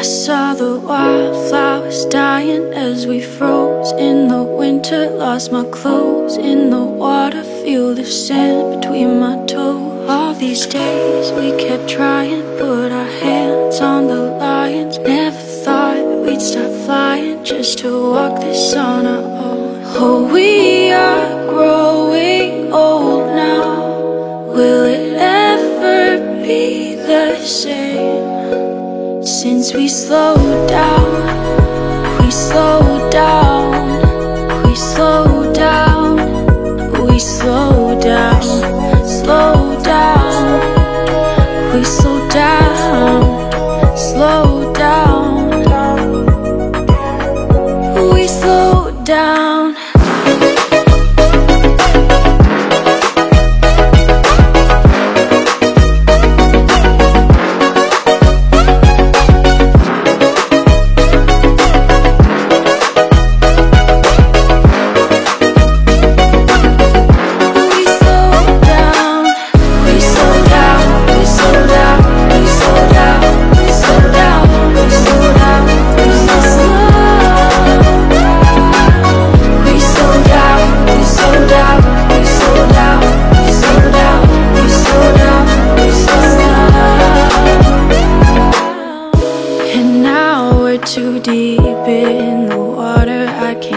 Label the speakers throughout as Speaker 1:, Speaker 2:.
Speaker 1: I saw the wildflowers dying as we froze in the winter. Lost my clothes in the water, feel the sand between my toes. All these days we kept trying, put our hands on the lions. Never thought we'd stop flying just to walk this on our own. Oh, we are growing old now. Will it ever be the same? Since we slowed down, we slowed down, we slowed down, we slowed down, slow down, we slow down, slow down, we slow down.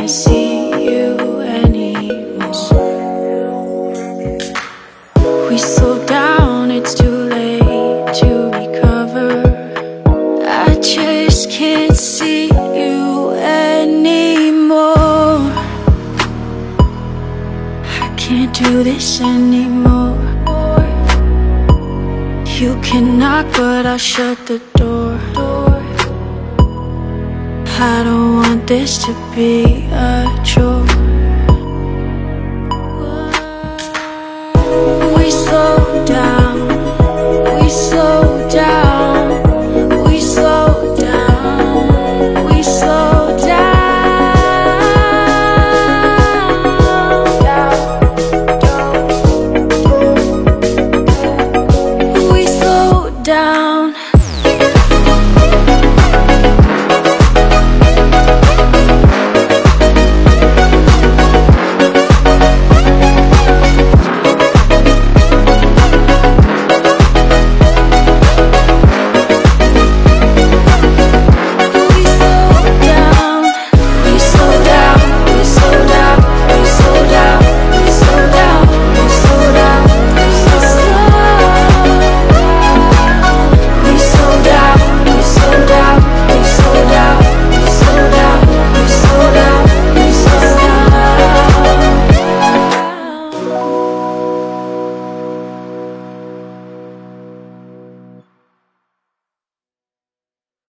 Speaker 1: I see you anymore. We down, it's too late to recover. I just can't see you anymore. I can't do this anymore. You can knock, but I'll shut the door. I don't want this to be a chore. We slow down, we slow down.